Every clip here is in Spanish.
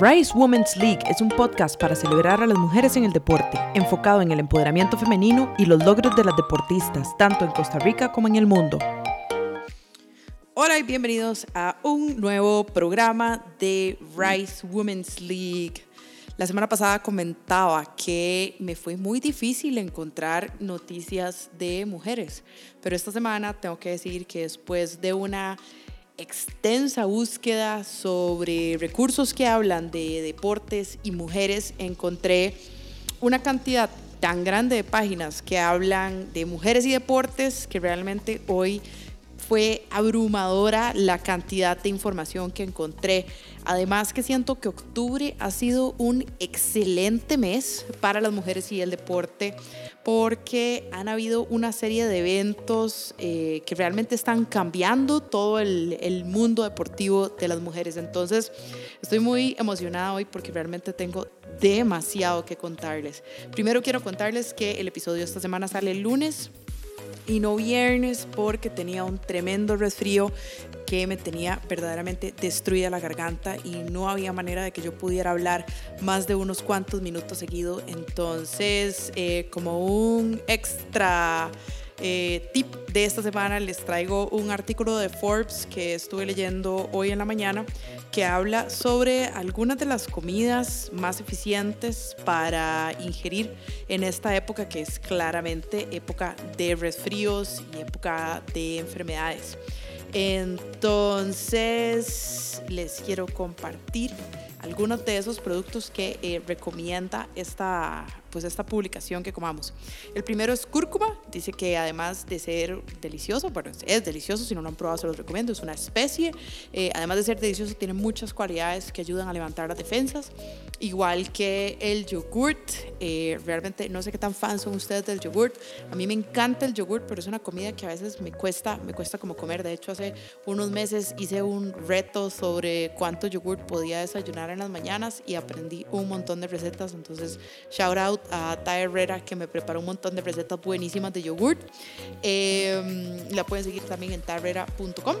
Rise Women's League es un podcast para celebrar a las mujeres en el deporte, enfocado en el empoderamiento femenino y los logros de las deportistas, tanto en Costa Rica como en el mundo. Hola y bienvenidos a un nuevo programa de Rise Women's League. La semana pasada comentaba que me fue muy difícil encontrar noticias de mujeres, pero esta semana tengo que decir que después de una extensa búsqueda sobre recursos que hablan de deportes y mujeres, encontré una cantidad tan grande de páginas que hablan de mujeres y deportes que realmente hoy fue abrumadora la cantidad de información que encontré. Además que siento que octubre ha sido un excelente mes para las mujeres y el deporte porque han habido una serie de eventos eh, que realmente están cambiando todo el, el mundo deportivo de las mujeres. Entonces estoy muy emocionada hoy porque realmente tengo demasiado que contarles. Primero quiero contarles que el episodio esta semana sale el lunes y no viernes porque tenía un tremendo resfrío que me tenía verdaderamente destruida la garganta y no había manera de que yo pudiera hablar más de unos cuantos minutos seguidos. Entonces, eh, como un extra eh, tip de esta semana les traigo un artículo de Forbes que estuve leyendo hoy en la mañana que habla sobre algunas de las comidas más eficientes para ingerir en esta época que es claramente época de resfríos y época de enfermedades. Entonces les quiero compartir algunos de esos productos que eh, recomienda esta pues esta publicación que comamos. El primero es cúrcuma, dice que además de ser delicioso, bueno, es delicioso, si no lo han probado se los recomiendo, es una especie, eh, además de ser delicioso tiene muchas cualidades que ayudan a levantar las defensas, igual que el yogurt, eh, realmente no sé qué tan fan son ustedes del yogurt, a mí me encanta el yogurt, pero es una comida que a veces me cuesta, me cuesta como comer, de hecho hace unos meses hice un reto sobre cuánto yogurt podía desayunar en las mañanas y aprendí un montón de recetas, entonces shout out a Ta Herrera que me preparó un montón de recetas buenísimas de yogurt. Eh, la pueden seguir también en taherrera.com.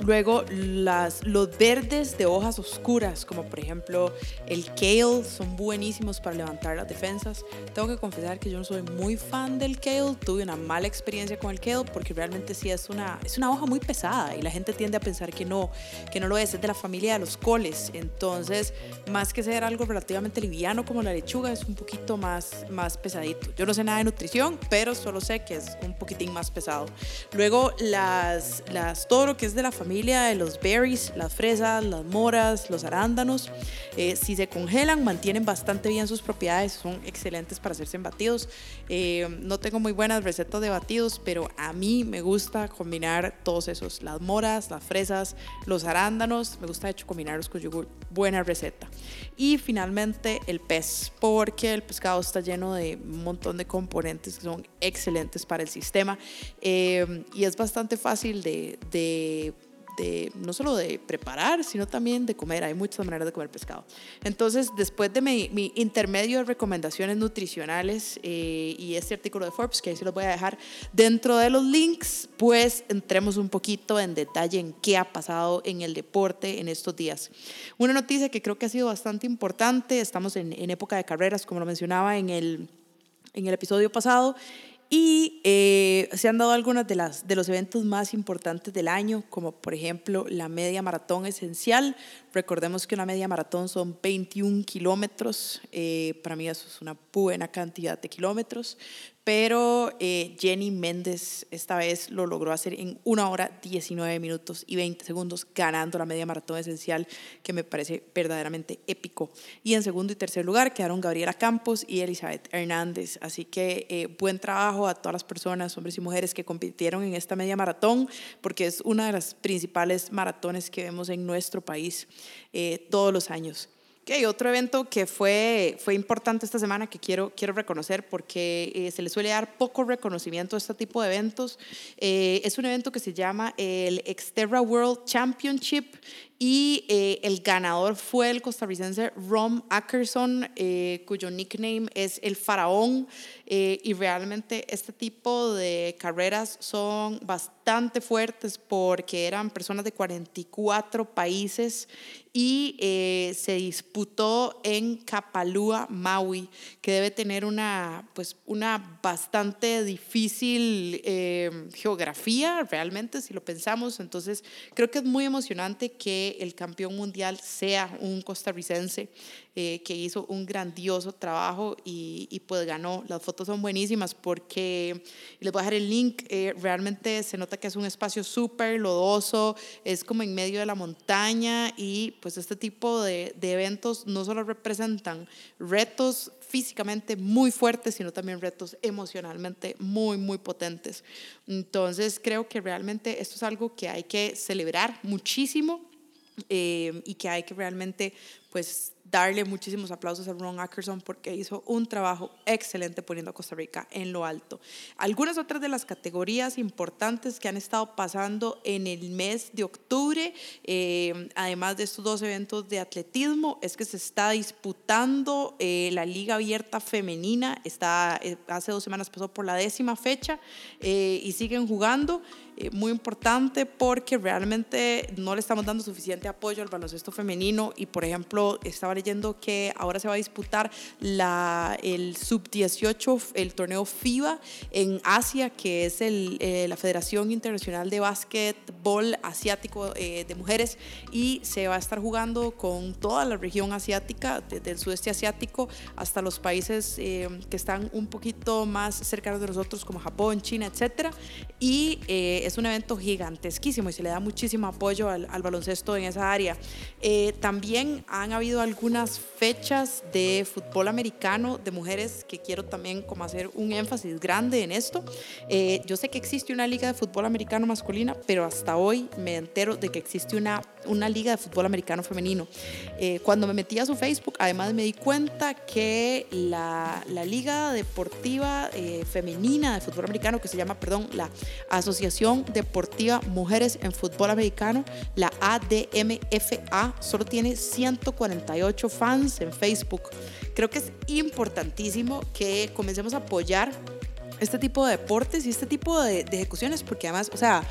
Luego las, los verdes de hojas oscuras, como por ejemplo el kale, son buenísimos para levantar las defensas. Tengo que confesar que yo no soy muy fan del kale, tuve una mala experiencia con el kale porque realmente sí es una, es una hoja muy pesada y la gente tiende a pensar que no, que no lo es, es de la familia de los coles. Entonces, más que ser algo relativamente liviano como la lechuga, es un poquito más, más pesadito. Yo no sé nada de nutrición, pero solo sé que es un poquitín más pesado. Luego las, las, todo lo que es de la familia familia de los berries, las fresas, las moras, los arándanos. Eh, si se congelan, mantienen bastante bien sus propiedades, son excelentes para hacerse en batidos. Eh, no tengo muy buenas recetas de batidos, pero a mí me gusta combinar todos esos, las moras, las fresas, los arándanos. Me gusta de hecho combinarlos con yogur. Buena receta. Y finalmente el pez, porque el pescado está lleno de un montón de componentes que son excelentes para el sistema eh, y es bastante fácil de, de no solo de preparar, sino también de comer. Hay muchas maneras de comer pescado. Entonces, después de mi, intermedio de recomendaciones nutricionales eh, y este artículo de Forbes, que ahí se los voy a dejar dentro de los links, pues entremos un poquito en detalle en qué ha pasado en el deporte en estos días. Una noticia que creo que ha sido bastante importante, estamos en, en época de carreras, como lo mencionaba en el, en el episodio pasado, y eh, se han dado algunos de, las, de los eventos más importantes del año, como por ejemplo la media maratón esencial. Recordemos que una media maratón son 21 kilómetros. Eh, para mí eso es una buena cantidad de kilómetros pero eh, Jenny Méndez esta vez lo logró hacer en una hora 19 minutos y 20 segundos, ganando la media maratón esencial, que me parece verdaderamente épico. Y en segundo y tercer lugar quedaron Gabriela Campos y Elizabeth Hernández. Así que eh, buen trabajo a todas las personas, hombres y mujeres que compitieron en esta media maratón, porque es una de las principales maratones que vemos en nuestro país eh, todos los años. Okay, otro evento que fue, fue importante esta semana que quiero, quiero reconocer porque eh, se le suele dar poco reconocimiento a este tipo de eventos. Eh, es un evento que se llama el Xterra World Championship y eh, el ganador fue el costarricense Rom Ackerson, eh, cuyo nickname es el faraón. Eh, y realmente este tipo de carreras son bastante fuertes porque eran personas de 44 países y eh, se disputó en Kapalua, Maui, que debe tener una, pues, una bastante difícil eh, geografía realmente, si lo pensamos. Entonces, creo que es muy emocionante que el campeón mundial sea un costarricense. Eh, que hizo un grandioso trabajo y, y, pues ganó. Las fotos son buenísimas porque, les voy a dejar el link, eh, realmente se nota que es un espacio súper lodoso, es como en medio de la montaña y pues este tipo de, de eventos no solo representan retos físicamente muy fuertes, sino también retos emocionalmente muy, muy potentes. Entonces creo que realmente esto es algo que hay que celebrar muchísimo eh, y que hay que realmente pues darle muchísimos aplausos a Ron Ackerson porque hizo un trabajo excelente poniendo a Costa Rica en lo alto. Algunas otras de las categorías importantes que han estado pasando en el mes de octubre, eh, además de estos dos eventos de atletismo, es que se está disputando eh, la Liga Abierta Femenina. Está, eh, hace dos semanas pasó por la décima fecha y siguen jugando. muy importante porque realmente no le estamos dando suficiente apoyo al baloncesto femenino y por ejemplo estaba leyendo que ahora se va a disputar la, el sub-18, el torneo FIBA en Asia, que es el, eh, la Federación Internacional de Básquetbol Asiático eh, de Mujeres, y se va a estar jugando con toda la región asiática, desde el sudeste asiático hasta los países eh, que están un poquito más cercanos de nosotros, como Japón, China, etcétera. Y es un evento gigantesquísimo y se le da muchísimo apoyo al, al baloncesto en esa área. también han habido algunos unas fechas de fútbol americano de mujeres que quiero también como hacer un énfasis grande en esto. Eh, yo sé que existe una liga de fútbol americano masculina, pero hasta hoy me entero de que existe una, una liga de fútbol americano femenino. Eh, cuando me metí a su Facebook, además me di cuenta que la, la liga deportiva eh, femenina de fútbol americano, que se llama, perdón, la Asociación Deportiva Mujeres en Fútbol Americano, la ADMFA, solo tiene 148 fans en Facebook. Creo que es importantísimo que comencemos a apoyar este tipo de deportes y este tipo de, ejecuciones, porque además, o sea,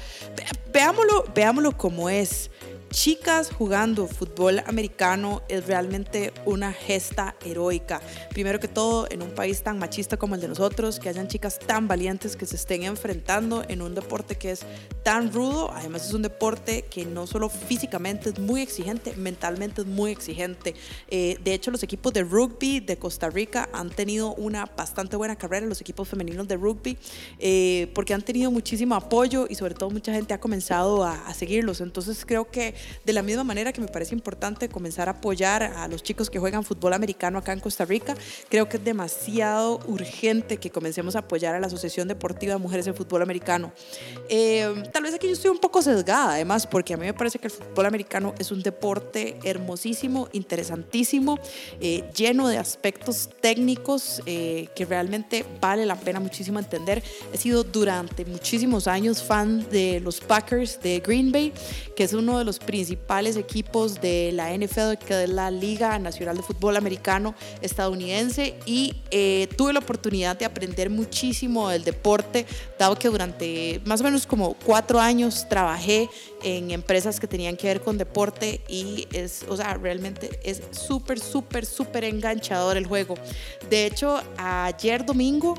veámoslo, veámoslo como es chicas jugando fútbol americano es realmente una gesta heroica. Primero que todo, en un país tan machista como el de nosotros, que hayan chicas tan valientes que se estén enfrentando en un deporte que es tan rudo. Además es un deporte que no solo físicamente es muy exigente, mentalmente es muy exigente. Eh, de hecho, los equipos de rugby de Costa Rica han tenido una bastante buena carrera, los equipos femeninos de rugby, eh, porque han tenido muchísimo apoyo y sobre todo mucha gente ha comenzado a, a seguirlos. Entonces creo que de la misma manera que me parece importante comenzar a apoyar a los chicos que juegan fútbol americano acá en Costa Rica, creo que es demasiado urgente que comencemos a apoyar a la Asociación Deportiva de Mujeres en Fútbol Americano. Eh, tal vez aquí yo estoy un poco sesgada, además, porque a mí me parece que el fútbol americano es un deporte hermosísimo, interesantísimo, eh, lleno de aspectos técnicos eh, que realmente vale la pena muchísimo entender. He sido durante muchísimos años fan de los Packers de Green Bay, que es uno de los principales equipos de la NFL, que es la Liga Nacional de Fútbol Americano estadounidense, y eh, tuve la oportunidad de aprender muchísimo del deporte, dado que durante más o menos como cuatro años trabajé en empresas que tenían que ver con deporte y es, o sea, realmente es súper, súper, súper enganchador el juego. De hecho, ayer domingo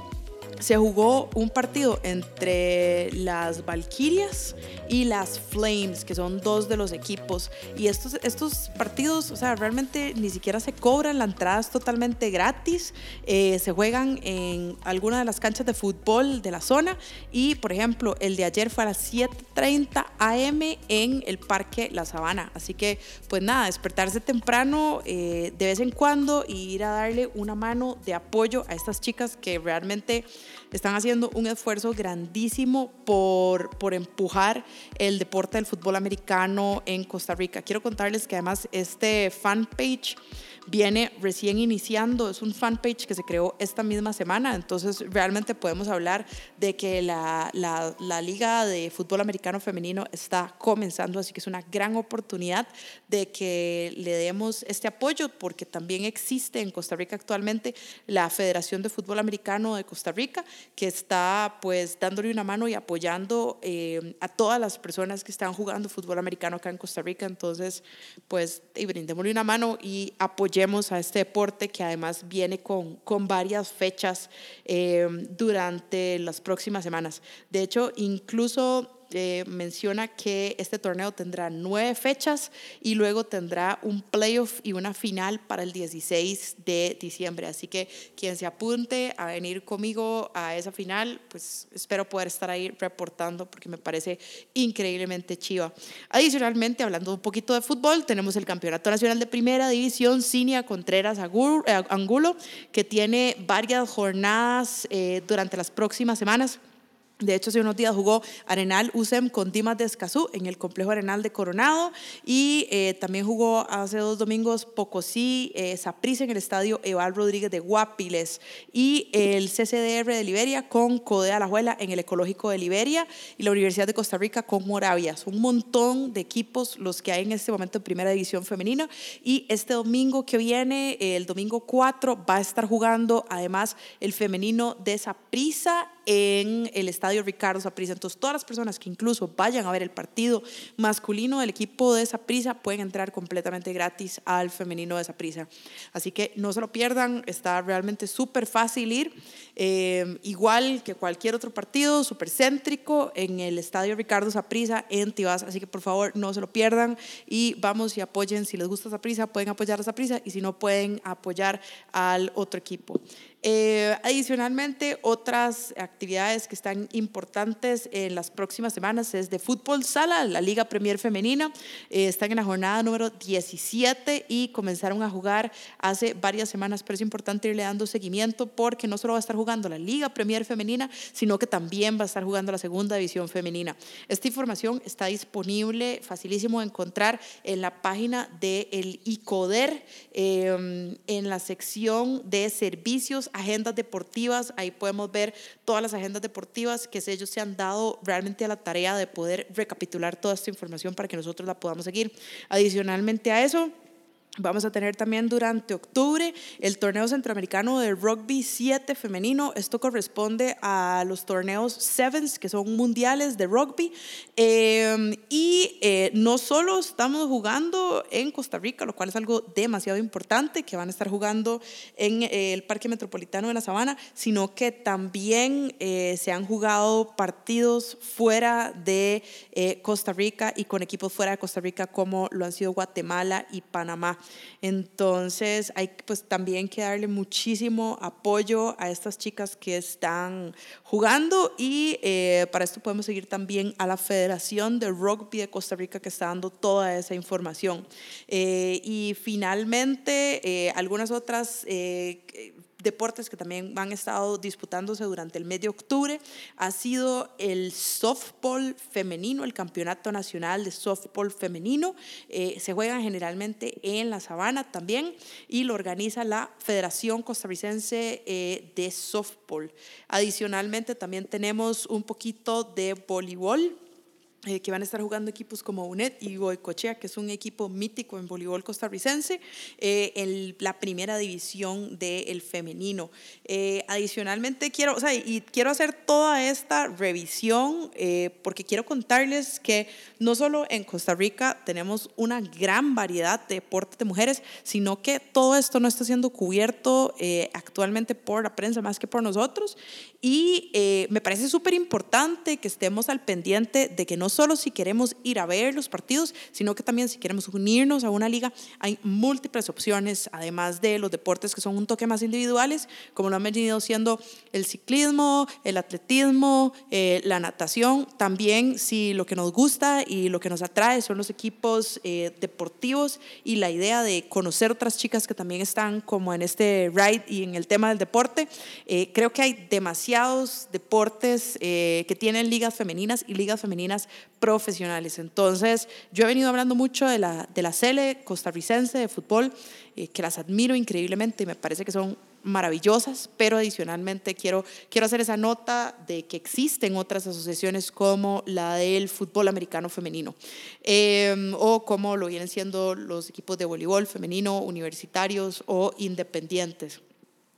se jugó un partido entre las Valkyrias y las Flames, que son dos de los equipos. Y estos, estos partidos, o sea, realmente ni siquiera se cobran, la entrada es totalmente gratis. Eh, se juegan en alguna de las canchas de fútbol de la zona. Y, por ejemplo, el de ayer fue a las 7:30 am en el Parque La Sabana. Así que, pues nada, despertarse temprano eh, de vez en cuando e ir a darle una mano de apoyo a estas chicas que realmente están haciendo un esfuerzo grandísimo por, por empujar el deporte del fútbol americano en Costa Rica. Quiero contarles que además este fanpage viene recién iniciando, es un fanpage que se creó esta misma semana, entonces realmente podemos hablar de que la, la, la, Liga de Fútbol Americano Femenino está comenzando, así que es una gran oportunidad de que le demos este apoyo, porque también existe en Costa Rica actualmente la Federación de Fútbol Americano de Costa Rica, que está pues dándole una mano y apoyando eh, a todas las personas que están jugando fútbol americano acá en Costa Rica, entonces pues y brindémosle una mano y apoyemos a este deporte que además viene con, con varias fechas eh, durante las próximas semanas. De hecho, incluso eh, menciona que este torneo tendrá nueve fechas y luego tendrá un playoff y una final para el 16 de diciembre. Así que quien se apunte a venir conmigo a esa final, pues espero poder estar ahí reportando porque me parece increíblemente chiva. Adicionalmente, hablando un poquito de fútbol, tenemos el Campeonato Nacional de Primera División, Cinia Contreras eh, Angulo, que tiene varias jornadas eh, durante las próximas semanas. De hecho, hace unos días jugó Arenal USEM con Dimas de en el complejo Arenal de Coronado. Y eh, también jugó hace dos domingos Pocosí, eh, en el estadio Eval Rodríguez de Guapiles. Y el CCDR de Liberia con Codea Alajuela en el Ecológico de Liberia y la Universidad de Costa Rica con Moravia. Son un montón de equipos los que hay en este momento en Primera División Femenina. Y este domingo que viene, el domingo 4, va a estar jugando además el femenino de Saprisa en el estadio Ricardo Saprissa. Entonces, todas las personas que incluso vayan a ver el partido masculino del equipo de Saprissa pueden entrar completamente gratis al femenino de Saprissa. Así que no se lo pierdan, está realmente súper fácil ir, eh, igual que cualquier otro partido, súper céntrico en el estadio Ricardo Saprissa en Tibás. Así que por favor no se lo pierdan y vamos y apoyen. Si les gusta Saprissa, pueden apoyar a Saprissa y si no, pueden apoyar al otro equipo. Eh, adicionalmente, otras actividades que están importantes en las próximas semanas es de fútbol sala, la Liga Premier Femenina. Eh, están en la jornada número 17 y comenzaron a jugar hace varias semanas, pero es importante irle dando seguimiento porque no solo va a estar jugando la Liga Premier Femenina, sino que también va a estar jugando la Segunda División Femenina. Esta información está disponible, facilísimo de encontrar en la página del el ICODER, eh, en la sección de servicios agendas deportivas, ahí podemos ver todas las agendas deportivas que ellos se han dado realmente a la tarea de poder recapitular toda esta información para que nosotros la podamos seguir. Adicionalmente a eso, Vamos a tener también durante octubre el torneo centroamericano de rugby 7 femenino. Esto corresponde a los torneos Sevens, que son mundiales de rugby. Em, y eh, no solo estamos jugando en Costa Rica, lo cual es algo demasiado importante, que van a estar jugando en eh, el Parque Metropolitano de la Sabana, sino que también eh, se han jugado partidos fuera de Costa Rica y con equipos fuera de Costa Rica, como lo han sido Guatemala y Panamá. Entonces hay pues también que darle muchísimo apoyo a estas chicas que están jugando y eh, para esto podemos seguir también a la Federación de Rugby de Costa Rica que está dando toda esa información. Eh, y finalmente eh, algunas otras deportes que también han estado disputándose durante el mes de octubre ha sido el softball femenino, el campeonato nacional de softball femenino. Eh, se juegan generalmente en la sabana también y lo organiza la Federación Costarricense eh, de Softball. Adicionalmente también tenemos un poquito de voleibol eh, que van a estar jugando equipos como UNED y Goicochea, que es un equipo mítico en voleibol costarricense, eh, en la primera división del femenino. Eh, adicionalmente, quiero, o sea, y quiero hacer toda esta revisión porque quiero contarles que no solo en Costa Rica tenemos una gran variedad de deportes de mujeres, sino que todo esto no está siendo cubierto actualmente por la prensa más que por nosotros. Y me parece súper importante que estemos al pendiente de que no solo si queremos ir a ver los partidos, sino que también si queremos unirnos a una liga, hay múltiples opciones, además de los deportes que son un toque más individuales, como lo han venido siendo el ciclismo, el atletismo, eh, la natación. También si lo que nos gusta y lo que nos atrae son los equipos eh, deportivos y la idea de conocer otras chicas que también están como en este ride y en el tema del deporte, eh, creo que hay demasiados deportes que tienen ligas femeninas y ligas femeninas profesionales. Entonces, yo he venido hablando mucho de la, de la CELE costarricense de fútbol, que las admiro increíblemente y me parece que son maravillosas, pero adicionalmente quiero, quiero hacer esa nota de que existen otras asociaciones como la del fútbol americano femenino em, o como lo vienen siendo los equipos de voleibol femenino, universitarios o independientes.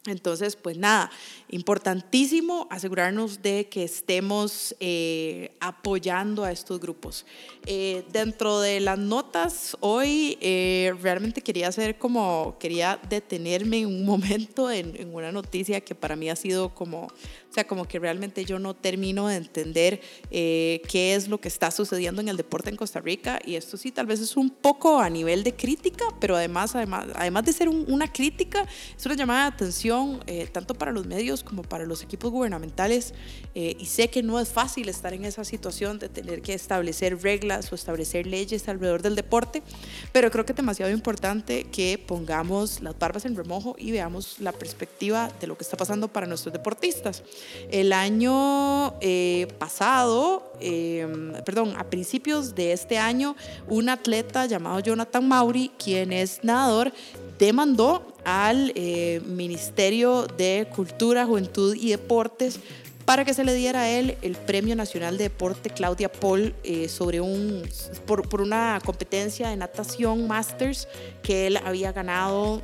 Entonces, pues nada, importantísimo asegurarnos de que estemos eh, apoyando a estos grupos. Eh, dentro de las notas, hoy eh, realmente quería hacer como, quería detenerme un momento en, en, una noticia que para mí ha sido como o sea, como que realmente yo no termino de entender eh, qué es lo que está sucediendo en el deporte en Costa Rica. Y esto sí, tal vez es un poco a nivel de crítica, pero además, además, además de ser una crítica, es una llamada de atención eh, tanto para los medios como para los equipos gubernamentales. Eh, y sé que no es fácil estar en esa situación de tener que establecer reglas o establecer leyes alrededor del deporte, pero creo que es demasiado importante que pongamos las barbas en remojo y veamos la perspectiva de lo que está pasando para nuestros deportistas. El año eh, pasado, em, perdón, a principios de este año, un atleta llamado Jonathan Mauri, quien es nadador, demandó al eh, Ministerio de Cultura, Juventud y Deportes para que se le diera a él el Premio Nacional de Deporte Claudia Paul eh, sobre un, por, por, una competencia de natación Masters que él había ganado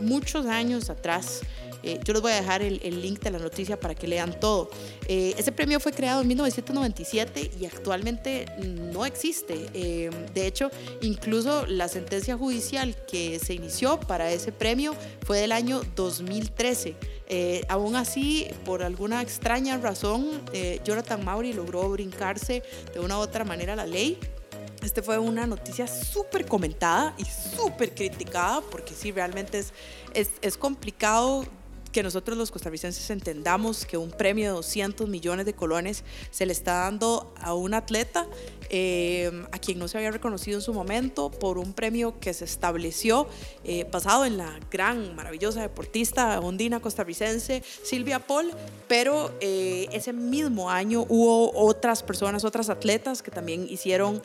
muchos años atrás. Eh, yo les voy a dejar el, link de la noticia para que lean todo. Eh, ese premio fue creado en 1997 y actualmente no existe. Eh, de hecho, incluso la sentencia judicial que se inició para ese premio fue del año 2013. aún así, por alguna extraña razón, Jonathan Mauri logró brincarse de una u otra manera la ley. Este fue una noticia súper comentada y súper criticada porque sí, realmente es, es, es complicado que nosotros los costarricenses entendamos que un premio de 200 millones de colones se le está dando a un atleta eh, a quien no se había reconocido en su momento por un premio que se estableció eh, basado en la gran, maravillosa deportista ondina costarricense Silvia Paul, pero eh, ese mismo año hubo otras personas, otras atletas que también hicieron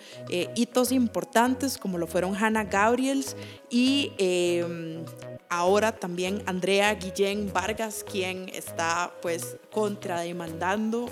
hitos importantes como lo fueron Hannah Gabriels y ahora también Andrea Guillén Vargas, quien está pues contrademandando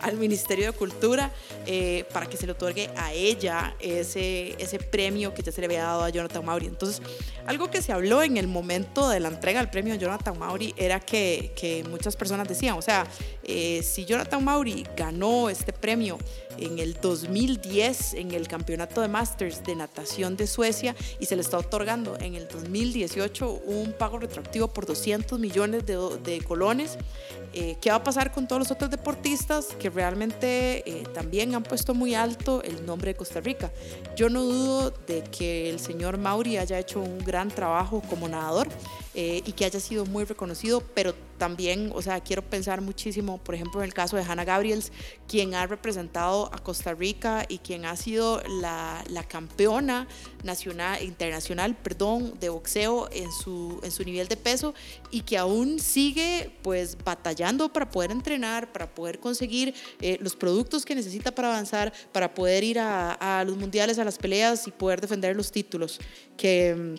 al Ministerio de Cultura eh, para que se le otorgue a ella ese, ese premio que ya se le había dado a Jonathan Mauri. Entonces, algo que se habló en el momento de la entrega del premio Jonathan Mauri era que, que muchas personas decían, o sea, eh, si Jonathan Mauri ganó este premio, en el 2010 en el campeonato de Masters de natación de Suecia y se le está otorgando en el 2018 un pago retroactivo por 200 millones de, colones. Eh, ¿Qué va a pasar con todos los otros deportistas realmente eh, también han puesto muy alto el nombre de Costa Rica? Yo no dudo de que el señor Mauri haya hecho un gran trabajo como nadador. Eh, y que haya sido muy reconocido, pero también, o sea, quiero pensar muchísimo, por ejemplo, en el caso de Hannah Gabriels, quien ha representado a Costa Rica y quien ha sido la, la campeona nacional, internacional, perdón, de boxeo en su, en su nivel de peso y que aún sigue pues batallando para poder entrenar, para poder conseguir eh, los productos que necesita para avanzar, para poder ir a, a los mundiales, a las peleas y poder defender los títulos que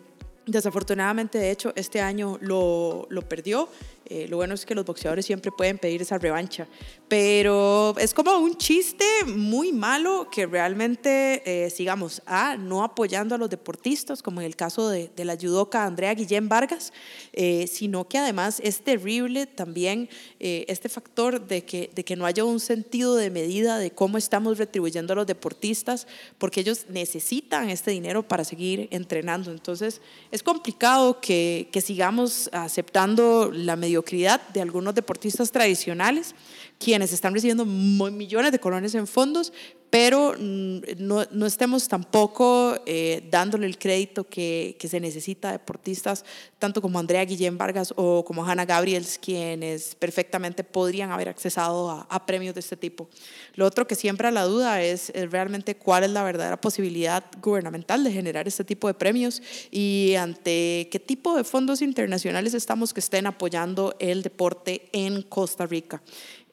Desafortunadamente, de hecho, este año lo, lo perdió eh, lo bueno es que los boxeadores siempre pueden pedir esa revancha, pero es como un chiste muy malo que realmente eh, sigamos a no apoyando a los deportistas, como en el caso de, de la judoka Andrea Guillén Vargas, eh, sino que además es terrible también este factor de que, de que no haya un sentido de medida de cómo estamos retribuyendo a los deportistas, porque ellos necesitan este dinero para seguir entrenando. Entonces, es complicado que, que sigamos aceptando la mediocridad de algunos deportistas tradicionales quienes están recibiendo millones de colones en fondos, pero mm, no, no estemos tampoco eh, dándole el crédito que, que, se necesita a deportistas, tanto como Andrea Guillén Vargas o como Hannah Gabriels, quienes perfectamente podrían haber accesado a, a premios de este tipo. Lo otro que siempre a la duda es, es, realmente cuál es la verdadera posibilidad gubernamental de generar este tipo de premios y ante qué tipo de fondos internacionales estamos que estén apoyando el deporte en Costa Rica.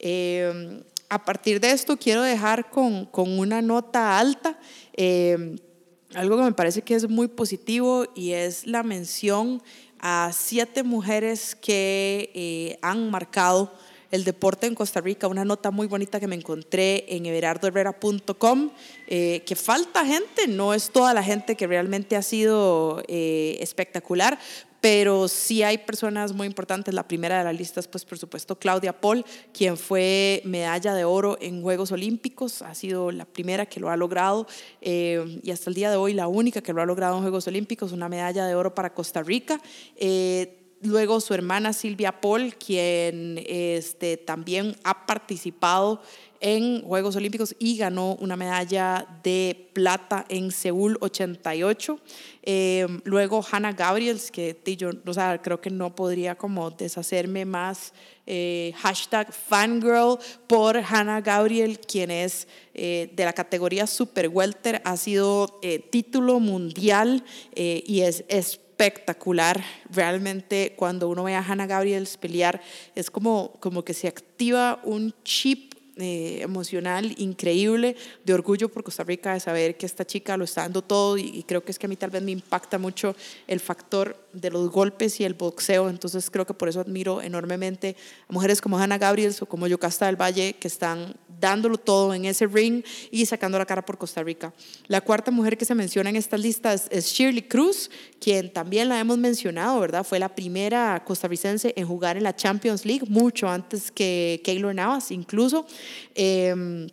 Eh, a partir de esto quiero dejar con, con una nota alta eh, algo que me parece que es muy positivo y es la mención a siete mujeres que eh, han marcado el deporte en Costa Rica, una nota muy bonita que me encontré en everardoherrera.com, eh, que falta gente, no es toda la gente que realmente ha sido eh, espectacular, pero sí hay personas muy importantes. La primera de la lista es, pues, por supuesto, Claudia Paul, quien fue medalla de oro en Juegos Olímpicos, ha sido la primera que lo ha logrado eh, y hasta el día de hoy la única que lo ha logrado en Juegos Olímpicos, una medalla de oro para Costa Rica. Eh, luego su hermana Silvia Paul, quien este, también ha participado en Juegos Olímpicos y ganó una medalla de plata en Seúl 88. Eh, luego Hannah Gabriels, que yo o sea, creo que no podría como deshacerme más. Eh, hashtag fangirl por Hannah Gabriel, quien es eh, de la categoría Super Welter, ha sido título mundial y es espectacular. Realmente cuando uno ve a Hannah Gabriels pelear, es como, como que se activa un chip eh, emocional increíble, de orgullo por Costa Rica, de saber que esta chica lo está dando todo y, creo que es que a mí tal vez me impacta mucho el factor de los golpes y el boxeo, entonces creo que por eso admiro enormemente a mujeres como Hannah Gabriels o como Yocasta del Valle que están dándolo todo en ese ring y sacando la cara por Costa Rica. La cuarta mujer que se menciona en esta lista es, Shirley Cruz, quien también la hemos mencionado, ¿verdad? Fue la primera costarricense en jugar en la Champions League, mucho antes que Keylor Navas incluso. Eh,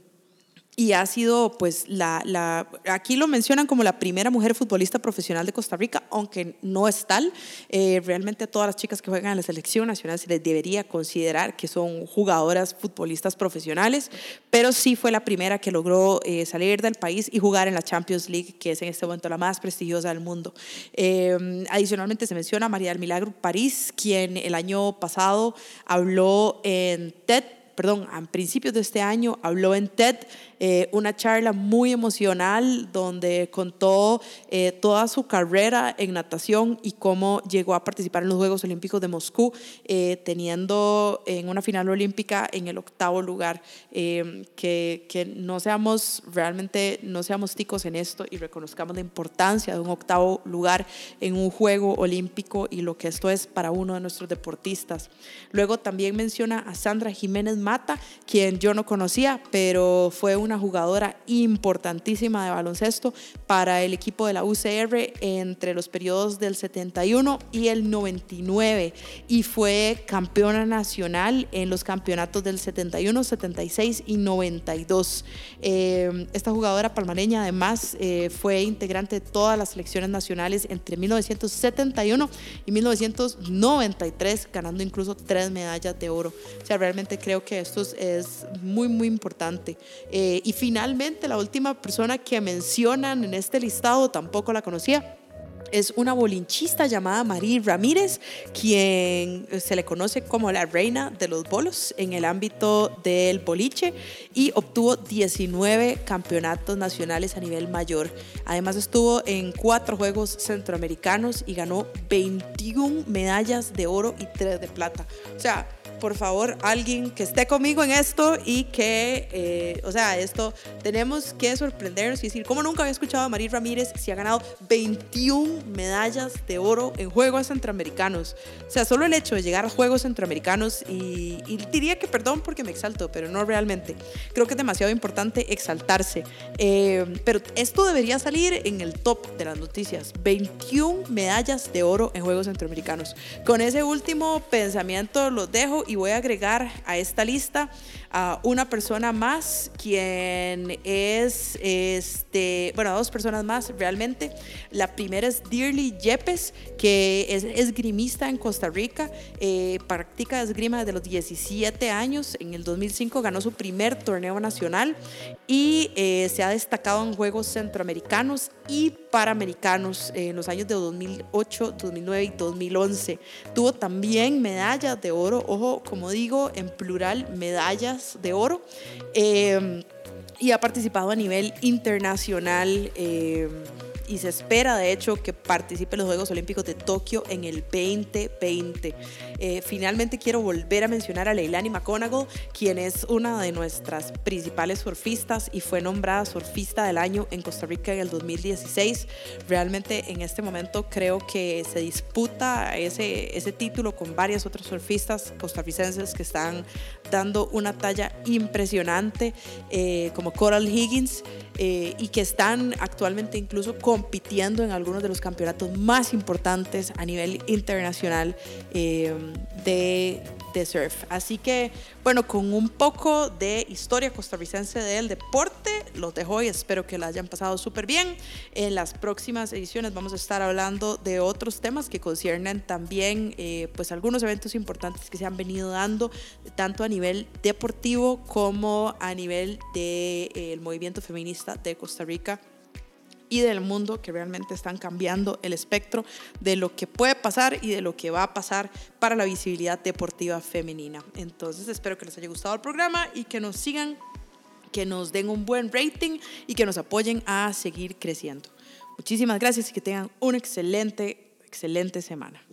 y ha sido, pues, la, la, aquí lo mencionan como la primera mujer futbolista profesional de Costa Rica, aunque no es tal. Eh, realmente a todas las chicas que juegan en la selección nacional se les debería considerar que son jugadoras futbolistas profesionales, pero sí fue la primera que logró eh, salir del país y jugar en la Champions League, que es en este momento la más prestigiosa del mundo. Eh, adicionalmente se menciona a María del Milagro París, quien el año pasado habló en TED perdón, a principios de este año habló en TED eh, una charla muy emocional donde contó eh, toda su carrera en natación y cómo llegó a participar en los Juegos Olímpicos de Moscú, eh, teniendo en una final olímpica en el octavo lugar. que, que no seamos realmente, no seamos ticos en esto y reconozcamos la importancia de un octavo lugar en un Juego Olímpico y lo que esto es para uno de nuestros deportistas. Luego también menciona a Sandra Jiménez Mata, quien yo no conocía, pero fue una jugadora importantísima de baloncesto para el equipo de la UCR entre los periodos del 71 y el 99 y fue campeona nacional en los campeonatos del 71, 76 y 92. Eh, esta jugadora palmareña además eh, fue integrante de todas las selecciones nacionales entre 1971 y 1993, ganando incluso tres medallas de oro. O sea, realmente creo que esto es muy, muy importante. Eh, y finalmente, la última persona que mencionan en este listado tampoco la conocía es una bolinchista llamada Marí Ramírez, quien se le conoce como la reina de los bolos en el ámbito del boliche y obtuvo 19 campeonatos nacionales a nivel mayor. Además estuvo en cuatro Juegos Centroamericanos y ganó 21 medallas de oro y 3 de plata. O sea, por favor, alguien que esté conmigo en esto y que, eh, o sea, esto tenemos que sorprendernos y decir, ¿cómo nunca había escuchado a Marí Ramírez si ha ganado 21 medallas de oro en Juegos Centroamericanos? O sea, solo el hecho de llegar a Juegos Centroamericanos y, diría que perdón porque me exalto, pero no realmente. Creo que es demasiado importante exaltarse. Eh, pero esto debería salir en el top de las noticias. 21 medallas de oro en Juegos Centroamericanos. Con ese último pensamiento los dejo y voy a agregar a esta lista a una persona más, quien es, este, bueno, dos personas más realmente. La primera es Dearly Yepes, que es esgrimista en Costa Rica, eh, practica esgrima desde los 17 años. En el 2005 ganó su primer torneo nacional y eh, se ha destacado en Juegos Centroamericanos y Panamericanos en los años de 2008, 2009 y 2011. Tuvo también medallas de oro, ojo, como digo, en plural, medallas de oro. Eh, y ha participado a nivel internacional. Eh, y se espera de hecho que participe en los Juegos Olímpicos de Tokio en el 2020. Eh, finalmente quiero volver a mencionar a Leilani McConaughey, quien es una de nuestras principales surfistas y fue nombrada surfista del año en Costa Rica en el 2016. Realmente en este momento creo que se disputa ese, ese título con varias otras surfistas costarricenses que están dando una talla impresionante, eh, como Coral Higgins, eh, y que están actualmente incluso compitiendo en algunos de los campeonatos más importantes a nivel internacional eh, de de surf. Así que, bueno, con un poco de historia costarricense del deporte, los dejo y espero que la hayan pasado súper bien. En las próximas ediciones vamos a estar hablando de otros temas que conciernen también, eh, pues, algunos eventos importantes que se han venido dando, tanto a nivel deportivo como a nivel del de, eh, movimiento feminista de Costa Rica y del mundo que realmente están cambiando el espectro de lo que puede pasar y de lo que va a pasar para la visibilidad deportiva femenina. Entonces espero que les haya gustado el programa y que nos sigan, que nos den un buen rating y que nos apoyen a seguir creciendo. Muchísimas gracias y que tengan una excelente, excelente semana.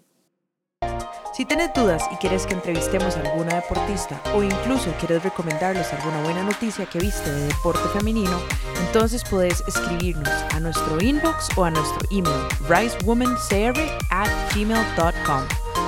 Si tienes dudas y quieres que entrevistemos a alguna deportista o incluso quieres recomendarles alguna buena noticia que viste de deporte femenino, entonces puedes escribirnos a nuestro inbox o a nuestro email risewomancr at gmail.com.